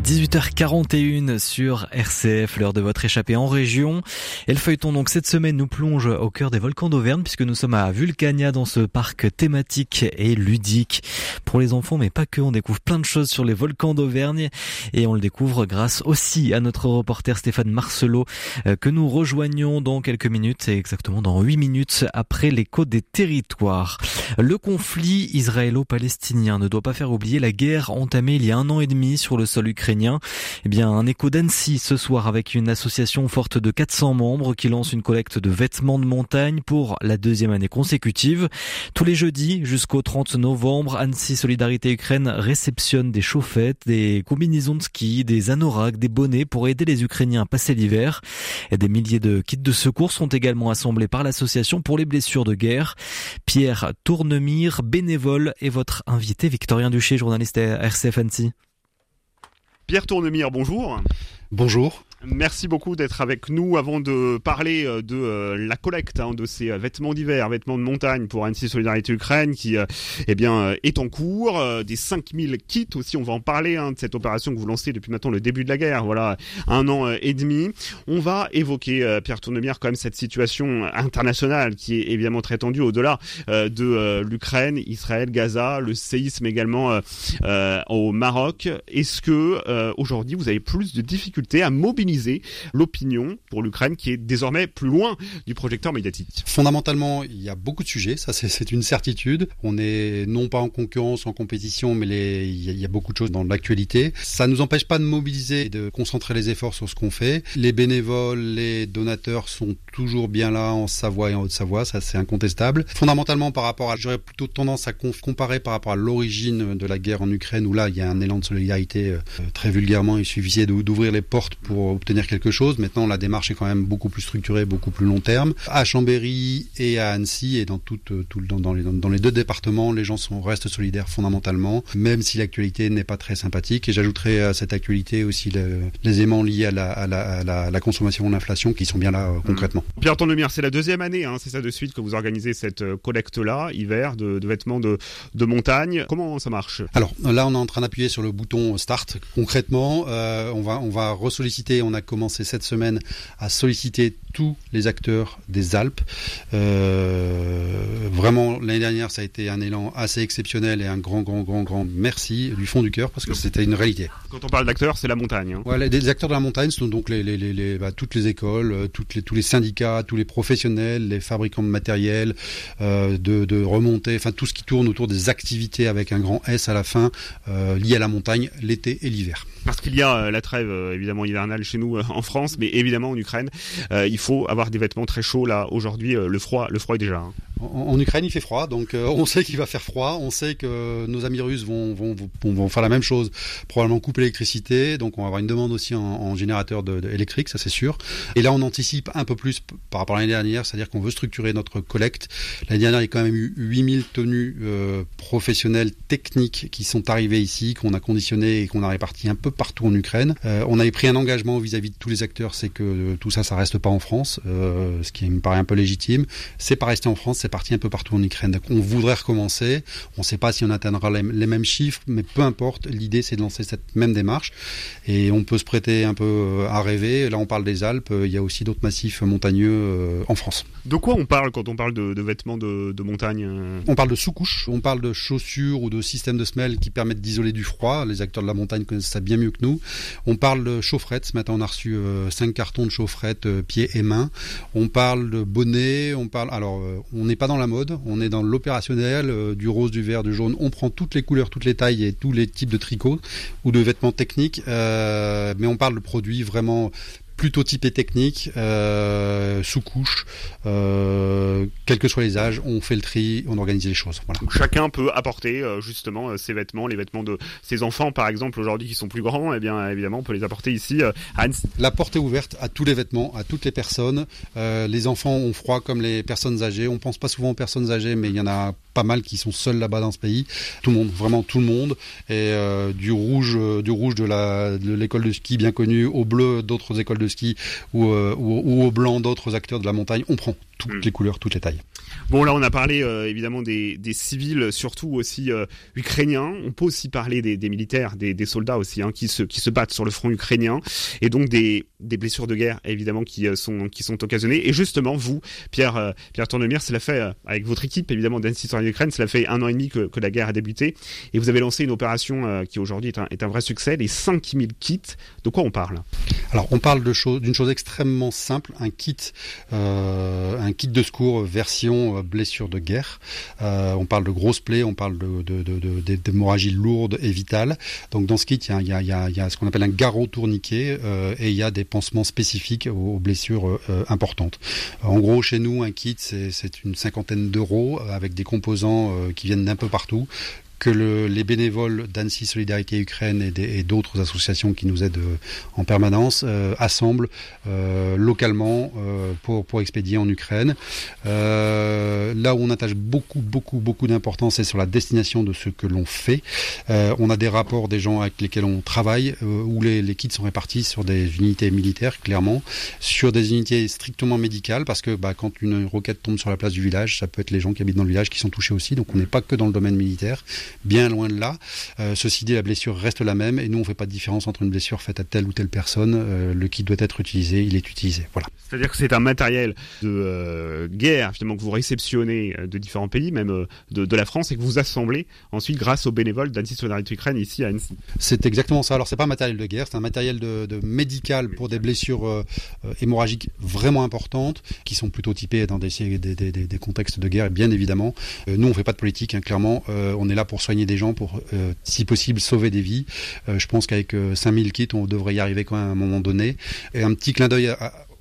18h41 sur RCF, l'heure de votre échappée en région. Et le feuilleton donc cette semaine nous plonge au cœur des volcans d'Auvergne puisque nous sommes à Vulcania dans ce parc thématique et ludique pour les enfants mais pas que. On découvre plein de choses sur les volcans d'Auvergne et on le découvre grâce aussi à notre reporter Stéphane Marcelot euh, que nous rejoignons dans quelques minutes et exactement dans 8 minutes après l'écho des territoires. Le conflit israélo-palestinien ne doit pas faire oublier la guerre entamée il y a un an et demi sur le sol ukrainien eh bien, un écho d'Annecy ce soir avec une association forte de 400 membres qui lance une collecte de vêtements de montagne pour la deuxième année consécutive. Tous les jeudis jusqu'au 30 novembre, Annecy Solidarité Ukraine réceptionne des chaufferettes, des combinaisons de ski, des anoraks, des bonnets pour aider les Ukrainiens à passer l'hiver. Et des milliers de kits de secours sont également assemblés par l'association pour les blessures de guerre. Pierre Tournemire, bénévole, est votre invité. Victorien Duché, journaliste à RCF Annecy. Pierre Tournemire, bonjour. Bonjour. Merci beaucoup d'être avec nous avant de parler euh, de euh, la collecte hein, de ces euh, vêtements d'hiver, vêtements de montagne pour Annecy Solidarité Ukraine qui eh bien, est en cours. Des 5000 kits aussi, on va en parler hein, de cette opération que vous lancez depuis maintenant le début de la guerre, voilà, un an et demi. On va évoquer, Pierre Tournemire, quand même cette situation internationale qui est évidemment très tendue au-delà de l'Ukraine, Israël, Gaza, le séisme également au Maroc. Est-ce que aujourd'hui vous avez plus de difficultés à mobiliser l'opinion pour l'Ukraine qui est désormais plus loin du projecteur médiatique. Fondamentalement, il y a beaucoup de sujets, ça c'est une certitude. On est non pas en concurrence, en compétition, mais il, y a, beaucoup de choses dans l'actualité. Ça ne nous empêche pas de mobiliser et de concentrer les efforts sur ce qu'on fait. Les bénévoles, les donateurs sont toujours bien là en Savoie et en Haute-Savoie, ça c'est incontestable. Fondamentalement par rapport à, j'aurais plutôt tendance à comparer par rapport à l'origine de la guerre en Ukraine où là il y a un élan de solidarité euh, très vulgairement, il suffisait d'ouvrir les portes pour obtenir quelque chose. Maintenant, la démarche est quand même beaucoup plus structurée, beaucoup plus long terme. À Chambéry et à Annecy et dans tout, euh, tout dans, dans, les, dans les deux départements, les gens sont restent solidaires fondamentalement, même si l'actualité n'est pas très sympathique. Et j'ajouterai à cette actualité aussi les aimants liés à la, à la, à la, consommation, l'inflation, qui sont bien là euh, concrètement. Mmh. Pierre Tondemire, c'est la deuxième année, hein, c'est ça de suite que vous organisez cette euh, collecte-là, hiver, de, de, vêtements de, de montagne. Comment ça marche? Alors là, on est en train d'appuyer sur le bouton Start. Concrètement, euh, on va on va ressolliciter. On a commencé cette semaine à solliciter tous les acteurs des Alpes. Euh, vraiment, l'année dernière, ça a été un élan assez exceptionnel et un grand, grand, grand, grand merci du fond du cœur parce que c'était une réalité. Quand on parle d'acteurs, c'est la montagne. Hein. Ouais, les, acteurs de la montagne sont donc les, les, les, bah, toutes les écoles, euh, toutes les, tous les syndicats, tous les professionnels, les fabricants de matériel, euh, de, de remontée, enfin tout ce qui tourne autour des activités avec un grand S à la fin, euh, lié à la montagne, l'été et l'hiver. Parce qu'il y a euh, la trêve évidemment hivernale chez nous en France, mais évidemment en Ukraine, il faut avoir des vêtements très chauds là aujourd'hui. le froid, le froid est déjà. Hein. En, Ukraine, il fait froid, donc euh, on sait qu'il va faire froid. On sait que nos amis russes vont, vont, vont, faire la même chose, probablement couper l'électricité. Donc on va avoir une demande aussi en, générateur de, électrique, ça c'est sûr. Et là, on anticipe un peu plus par rapport à l'année dernière, c'est-à-dire qu'on veut structurer notre collecte. L'année dernière, il y a quand même eu 8000 tenues euh, professionnelles techniques qui sont arrivées ici, qu'on a conditionnées et qu'on a réparties un peu partout en Ukraine. Euh, on avait pris un engagement vis-à-vis de tous les acteurs, c'est que tout ça, ça reste pas en France, ce qui me paraît un peu légitime. C'est pas rester en France, c'est parti un peu partout en Ukraine. Donc on voudrait recommencer. On ne sait pas si on atteindra les, mêmes chiffres, mais peu importe. L'idée, c'est de lancer cette même démarche. Et on peut se prêter un peu euh, à rêver. Là, on parle des Alpes. Il y a aussi d'autres massifs montagneux euh, en France. De quoi on parle quand on parle de, vêtements de, montagne euh? On parle de sous-couches. On parle de chaussures ou de systèmes de semelles qui permettent d'isoler du froid. Les acteurs de la montagne connaissent ça bien mieux que nous. On parle de chaufferettes. Ce matin, on a reçu 5 cartons de chaufferettes pieds et mains. On parle de bonnets. On parle. Alors, on pas dans la mode, on est dans l'opérationnel, euh, du rose, du vert, du jaune. On prend toutes les couleurs, toutes les tailles et tous les types de tricots ou de vêtements techniques, euh, mais on parle de produits vraiment plutôt typé technique, euh, sous couche, euh, quels que soient les âges, on fait le tri, on organise les choses. Voilà. chacun peut apporter euh, justement ses vêtements, les vêtements de ses enfants par exemple aujourd'hui qui sont plus grands, et eh bien évidemment on peut les apporter ici à Annecy. La porte est ouverte à tous les vêtements, à toutes les personnes. les enfants ont froid comme les personnes âgées. On pense pas souvent aux personnes âgées, mais il y en a pas mal qui sont seuls là-bas dans ce pays. Tout le monde, vraiment tout le monde. Et du rouge, du rouge de l'école de ski bien connue, au bleu d'autres écoles de ski euh, ou, au blanc d'autres acteurs de la montagne. On prend toutes mm. les couleurs, toutes les tailles. Bon, là, on a parlé euh, évidemment des, civils, surtout aussi euh, ukrainiens. On peut aussi parler des, militaires, des, soldats aussi, hein, qui, se, qui se battent sur le front ukrainien, et donc des, blessures de guerre, évidemment, qui sont, qui sont occasionnées. Et justement, vous, Pierre, Pierre Tournemire, cela fait, avec votre équipe, évidemment, d'Annecy en Ukraine, cela fait un an et demi que, la guerre a débuté, et vous avez lancé une opération qui aujourd'hui est un, est un vrai succès, les 5000 kits. De quoi on parle? Alors, on parle d'une chose extrêmement simple, un kit, euh, un kit de secours version euh, blessure de guerre. Euh, on parle de grosses plaies, on parle de, d'hémorragie lourde et vitale. Donc dans ce kit, il y a, ce qu'on appelle un garrot tourniquet et il y a des pansements spécifiques aux, blessures importantes. En gros, chez nous, un kit, c'est une cinquantaine d'euros avec des composants qui viennent d'un peu partout que les bénévoles d'Annecy Solidarité Ukraine et d'autres associations qui nous aident euh, en permanence euh, assemblent euh, localement pour, pour expédier en Ukraine. là où on attache beaucoup, beaucoup, beaucoup d'importance, c'est sur la destination de ce que l'on fait. on a des rapports des gens avec lesquels on travaille, où les, les, kits sont répartis sur des unités militaires, clairement, sur des unités strictement médicales, parce que bah, quand une roquette tombe sur la place du village, ça peut être les gens qui habitent dans le village qui sont touchés aussi, donc on n'est pas que dans le domaine militaire bien loin de là. Euh, ceci dit, la blessure reste la même et nous on fait pas de différence entre une blessure faite à telle ou telle personne. Euh, le kit doit être utilisé, il est utilisé. Voilà. C'est-à-dire que c'est un matériel de euh, guerre finalement que vous réceptionnez de différents pays, même de, la France, et que vous assemblez ensuite grâce aux bénévoles d'Annecy Solidarité Ukraine ici à Annecy. C'est exactement ça. Alors c'est pas un matériel de guerre, c'est un matériel de, médical pour des blessures hémorragiques vraiment importantes, qui sont plutôt typées dans des, des, contextes de guerre, bien évidemment. nous on fait pas de politique, hein, clairement. on est là pour soigner des gens, pour, euh, si possible, sauver des vies. Euh, je pense qu'avec 5000 euh, kits, on devrait y arriver quand même à un moment donné. Et un petit clin d'œil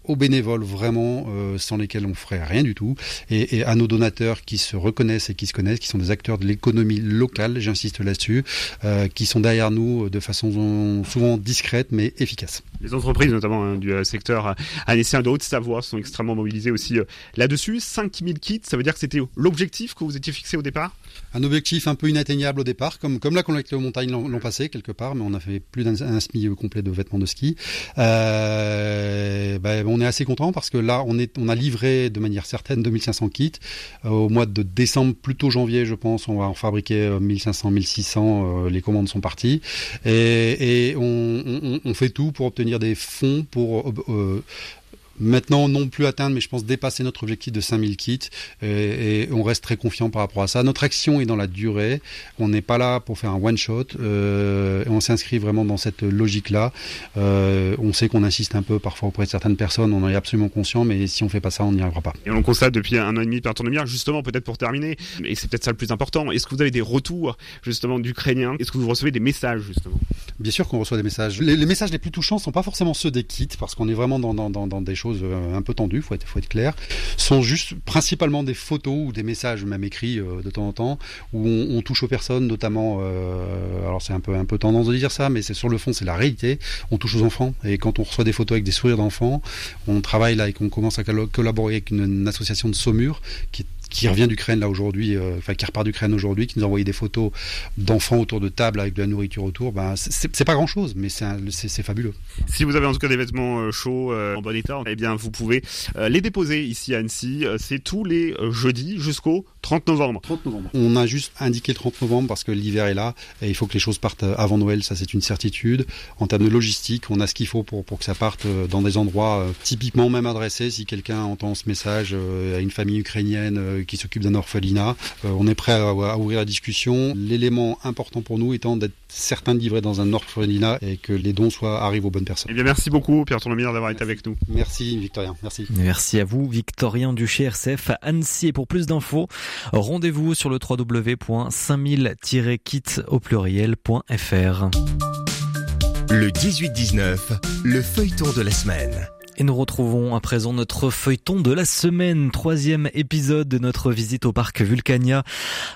aux bénévoles vraiment sans lesquels on ferait rien du tout et, à nos donateurs qui se reconnaissent et qui se connaissent qui sont des acteurs de l'économie locale j'insiste là-dessus qui sont derrière nous de façon souvent discrète mais efficace les entreprises notamment hein, du secteur annécien de Haute-Savoie sont extrêmement mobilisées aussi là-dessus 5000 kits ça veut dire que c'était l'objectif que vous étiez fixé au départ? Un objectif un peu inatteignable au départ comme, comme la collecte aux montagnes l'ont passé quelque part mais on a fait plus d'un semi complet de vêtements de ski euh, ben, on est assez content parce que là, on, est, on a livré de manière certaine 2500 kits. Euh, au mois de décembre, plutôt janvier, je pense, on va en fabriquer 1500, euh, 1600. Euh, les commandes sont parties. Et, on, fait tout pour obtenir des fonds pour Maintenant, non plus atteindre, mais je pense dépasser notre objectif de 5000 kits. Et, on reste très confiant par rapport à ça. Notre action est dans la durée. On n'est pas là pour faire un one-shot. Euh, on s'inscrit vraiment dans cette logique-là. Euh, on sait qu'on insiste un peu parfois auprès de certaines personnes. On en est absolument conscient, mais si on fait pas ça, on n'y arrivera pas. Et on constate depuis un an et demi par tournemire, justement, peut-être pour terminer, et c'est peut-être ça le plus important. Est-ce que vous avez des retours, justement, d'Ukrainiens? Est-ce que vous recevez des messages, justement? Bien sûr qu'on reçoit des messages. Les, messages les plus touchants sont pas forcément ceux des kits, parce qu'on est vraiment dans, dans, dans, des choses euh, un peu tendues, faut être, faut être clair. Sont juste principalement des photos ou des messages, même écrits euh, de temps en temps, où on, touche aux personnes, notamment. Euh, alors c'est un peu un peu tendance de dire ça, mais c'est sur le fond, c'est la réalité. On touche aux enfants, et quand on reçoit des photos avec des sourires d'enfants, on travaille là et qu'on commence à collaborer avec une, une association de Saumur qui est qui revient d'Ukraine là aujourd'hui, euh, enfin qui repart d'Ukraine aujourd'hui, qui nous a envoyé des photos d'enfants autour de table avec de la nourriture autour, ben c'est pas grand chose, mais c'est fabuleux. Si vous avez en tout cas des vêtements euh, chauds euh, en bon état, eh bien vous pouvez les déposer ici à Annecy. C'est tous les jeudis jusqu'au 30 novembre. 30 novembre. On a juste indiqué le 30 novembre parce que l'hiver est là et il faut que les choses partent avant Noël, ça c'est une certitude. En termes de logistique, on a ce qu'il faut pour, pour que ça parte dans des endroits typiquement même adressés. Si quelqu'un entend ce message à une famille ukrainienne qui s'occupe d'un orphelinat. Euh, on est prêt à, ouvrir la discussion. L'élément important pour nous étant d'être certain de livrer dans un orphelinat et que les dons soient arrivent aux bonnes personnes. Eh bien, merci beaucoup, Pierre Tournemire, d'avoir été avec nous. Merci, Victorien. Merci. Merci à vous, Victorien du RCF à Annecy. Et pour plus d'infos, rendez-vous sur le www.5000-kit au pluriel.fr. Le 18-19, le feuilleton de la semaine. Et nous retrouvons à présent notre feuilleton de la semaine, troisième épisode de notre visite au parc Vulcania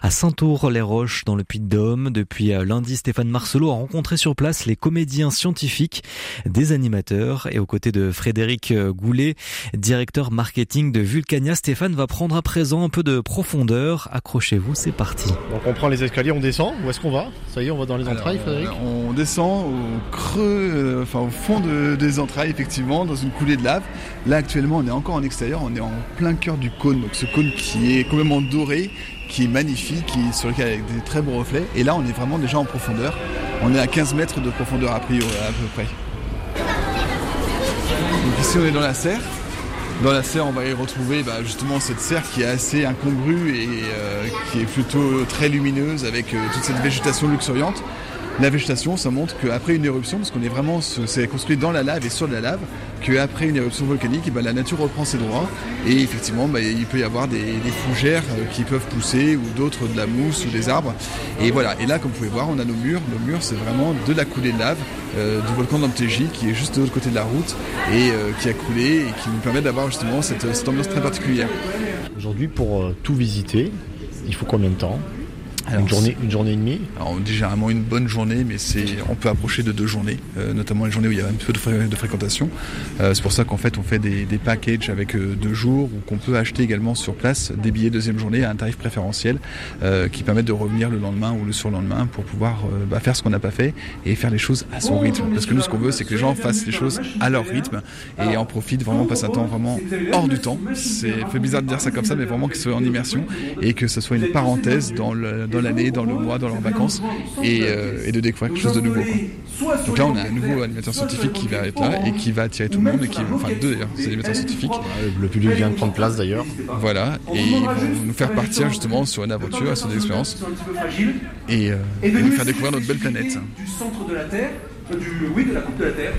à Saint-Tour-les-Roches dans le Puy-de-Dôme. Depuis euh, lundi, Stéphane Marcelot a rencontré sur place les comédiens scientifiques, des animateurs et aux côtés de Frédéric euh, Goulet, directeur marketing de Vulcania, Stéphane va prendre à présent un peu de profondeur. Accrochez-vous, c'est parti. Donc on prend les escaliers, on descend. Où est-ce qu'on va? Ça y est, on va dans les entrailles, Frédéric? On descend au creux, euh, enfin au fond des entrailles, effectivement, dans une coulée de lave. Là actuellement on est encore en extérieur, on est en plein cœur du cône, donc ce cône qui est complètement doré, qui est magnifique, qui, sur lequel avec des très beaux reflets. Et là on est vraiment déjà en profondeur. On est à 15 mètres de profondeur a priori à peu près. Donc ici on est dans la serre. Dans la serre, on va y retrouver bah, justement cette serre qui est assez incongrue et euh, qui est plutôt très lumineuse avec euh, toute cette végétation luxuriante. La végétation, ça montre qu'après une éruption, parce qu'on est vraiment, c'est construit dans la lave et sur la lave, qu'après une éruption volcanique, eh ben, la nature reprend ses droits et effectivement, bah, il peut y avoir des, fougères euh, qui peuvent pousser ou d'autres de la mousse ou des arbres. Et voilà. Et là, comme vous pouvez voir, on a nos murs. Nos murs, c'est vraiment de la coulée de lave euh, du volcan d'Amtéji qui est juste de l'autre côté de la route et euh, qui a coulé et qui nous permet d'avoir justement cette ambiance très particulière. Aujourd'hui, pour tout visiter, il faut combien de temps? Une journée, une journée et demie Alors on dit généralement une bonne journée, mais c'est, on peut approcher de deux journées, euh, notamment les journées où il y a un peu de, de fréquentation. Euh, c'est pour ça qu'en fait on fait des, des packages avec euh, deux jours, ou qu'on peut acheter également sur place des billets deuxième journée à un tarif préférentiel qui permettent de revenir le lendemain ou le surlendemain pour pouvoir bah, faire ce qu'on n'a pas fait et faire les choses à son rythme. Parce que nous ce qu'on veut c'est que les gens fassent les choses à leur rythme et en profitent vraiment, passent un temps vraiment hors du temps. C'est fait bizarre de dire ça comme ça, mais vraiment qu'ils soient en immersion et que ce soit une parenthèse dans le l'année, dans le mois, dans leurs vacances, euh, et, de découvrir quelque chose de nouveau. Donc là, on a un nouveau animateur scientifique qui va être là et qui va attirer tout le monde, et qui, enfin deux d'ailleurs, c'est animateurs scientifiques. Le public vient de prendre place d'ailleurs. Voilà, et ils vont nous faire partir justement sur une aventure, sur des expériences, et, euh, et nous faire découvrir notre belle planète. Du centre de la Terre, du, oui, de la coupe de la Terre.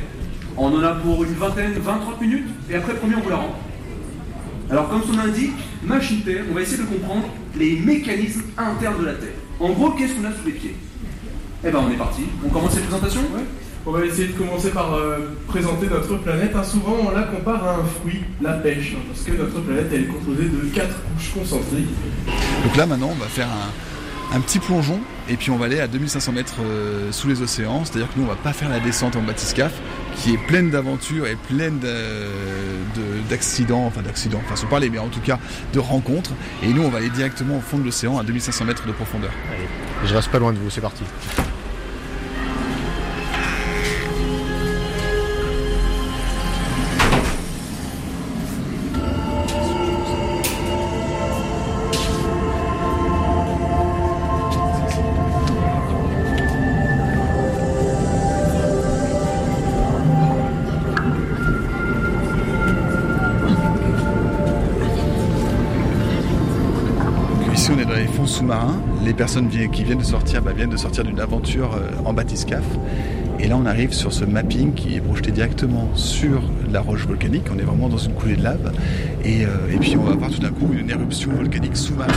On en a pour une vingtaine, 20-30 minutes, et après, premier, on vous la rend. Alors, comme son indique, machine Terre, on va essayer de comprendre les mécanismes internes de la Terre. En gros, qu'est-ce qu'on a sous les pieds? Eh ben, on est parti. On commence cette présentation On va essayer de commencer par euh, présenter notre planète. Hein, souvent, on la compare à un fruit, la pêche, hein, parce que notre planète, elle est composée de quatre couches concentriques. Donc là, maintenant, on va faire un, petit plongeon et puis on va aller à 2500 mètres euh, sous les océans. C'est-à-dire que nous, on va pas faire la descente en bathyscaphe, qui est pleine d'aventures et pleine d'accidents, enfin d'accidents, enfin sans parler, mais en tout cas de rencontres. Et nous, on va aller directement au fond de l'océan à 2500 mètres de profondeur. Allez, je reste pas loin de vous, c'est parti. Les personnes qui viennent de sortir bah, viennent de sortir d'une aventure euh, en bathyscaphe. Et là, on arrive sur ce mapping qui est projeté directement sur la roche volcanique. On est vraiment dans une coulée de lave. Et, euh, et puis, on va voir tout d'un coup une éruption volcanique sous-marine.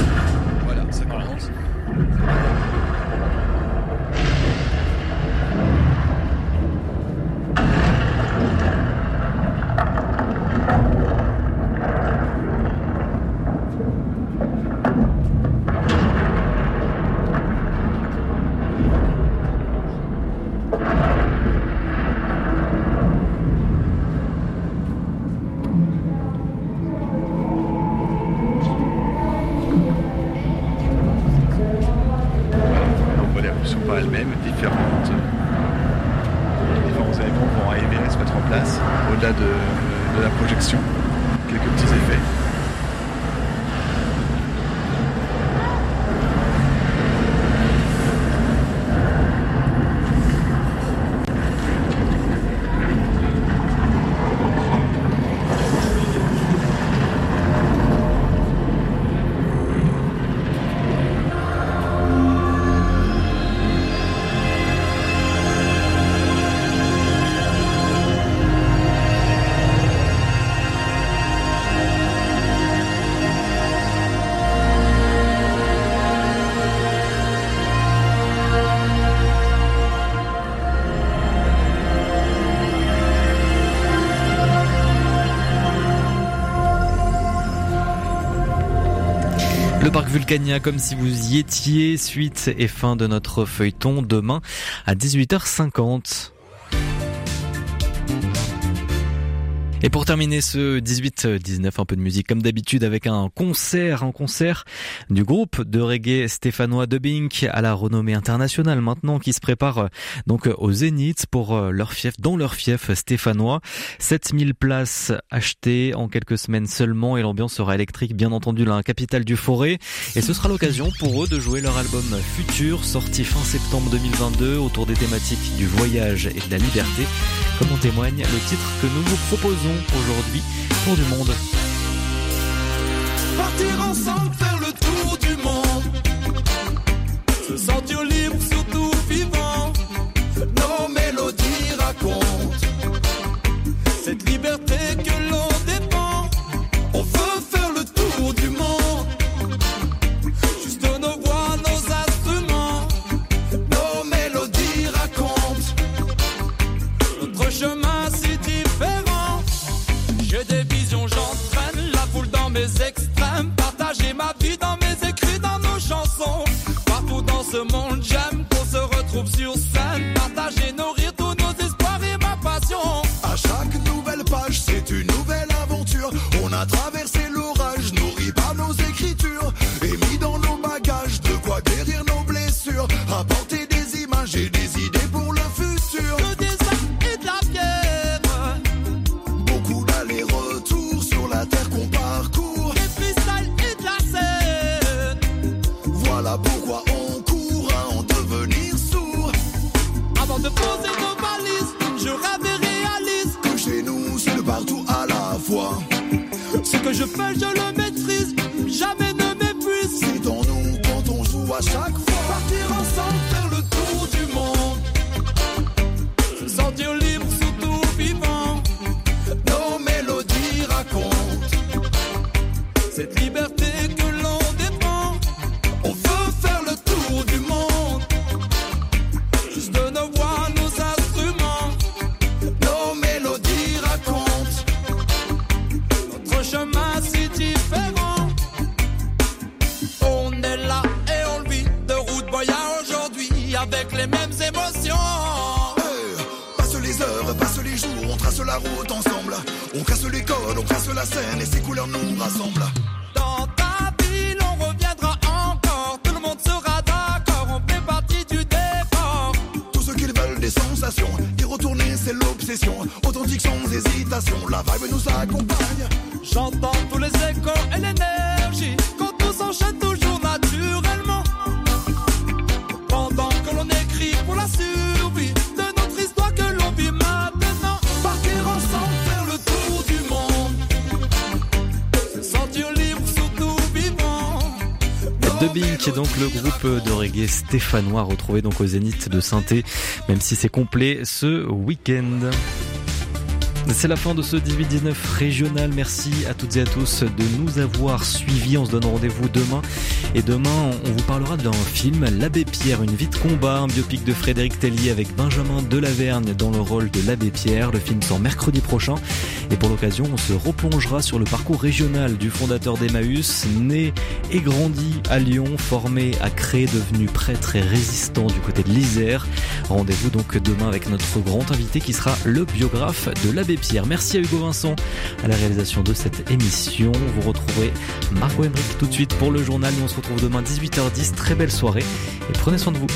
Comme si vous y étiez, suite et fin de notre feuilleton demain à 18h50. Et pour terminer ce 18-19, un peu de musique comme d'habitude avec un concert, un concert du groupe de reggae stéphanois Dubbing à la renommée internationale maintenant qui se prépare donc au Zénith pour leur fief, dans leur fief stéphanois. 7000 places achetées en quelques semaines seulement et l'ambiance sera électrique bien entendu la capitale du Forêt. Et ce sera l'occasion pour eux de jouer leur album futur sorti fin septembre 2022 autour des thématiques du voyage et de la liberté comme en témoigne le titre que nous vous proposons aujourd'hui pour du monde. Partir ensemble, faire le tour du monde. Se sentir libre, surtout vivant. Nos mélodies racontent cette liberté trace la route ensemble. On casse les codes, on casse la scène et ses couleurs nous rassemblent. Dans ta ville, on reviendra encore. Tout le monde sera d'accord, on fait partie du décor. Tous ceux qui veulent des sensations, y retourner c'est l'obsession. Authentique sans hésitation, la vibe nous accompagne. J'entends tous les échos et l'énergie quand tout s'enchaîne toujours naturellement. Pendant que l'on écrit pour la survie Dubbing, qui est donc le groupe de reggae stéphanois retrouvé donc au Zénith de Sainté, même si c'est complet ce week-end. C'est la fin de ce 18-19 régional. Merci à toutes et à tous de nous avoir suivis. On se donne rendez-vous demain. Et demain, on vous parlera d'un film, L'Abbé Pierre, une vie de combat, un biopic de Frédéric Tellier avec Benjamin Delavergne dans le rôle de l'Abbé Pierre. Le film sort mercredi prochain. Et pour l'occasion, on se replongera sur le parcours régional du fondateur d'Emmaüs, né et grandi à Lyon, formé à créer, devenu prêtre et résistant du côté de l'Isère. Rendez-vous donc demain avec notre grand invité qui sera le biographe de l'Abbé Merci à Hugo Vincent à la réalisation de cette émission. Vous retrouverez Marco Emmerich tout de suite pour le journal. Nous on se retrouve demain 18h10. Très belle soirée et prenez soin de vous.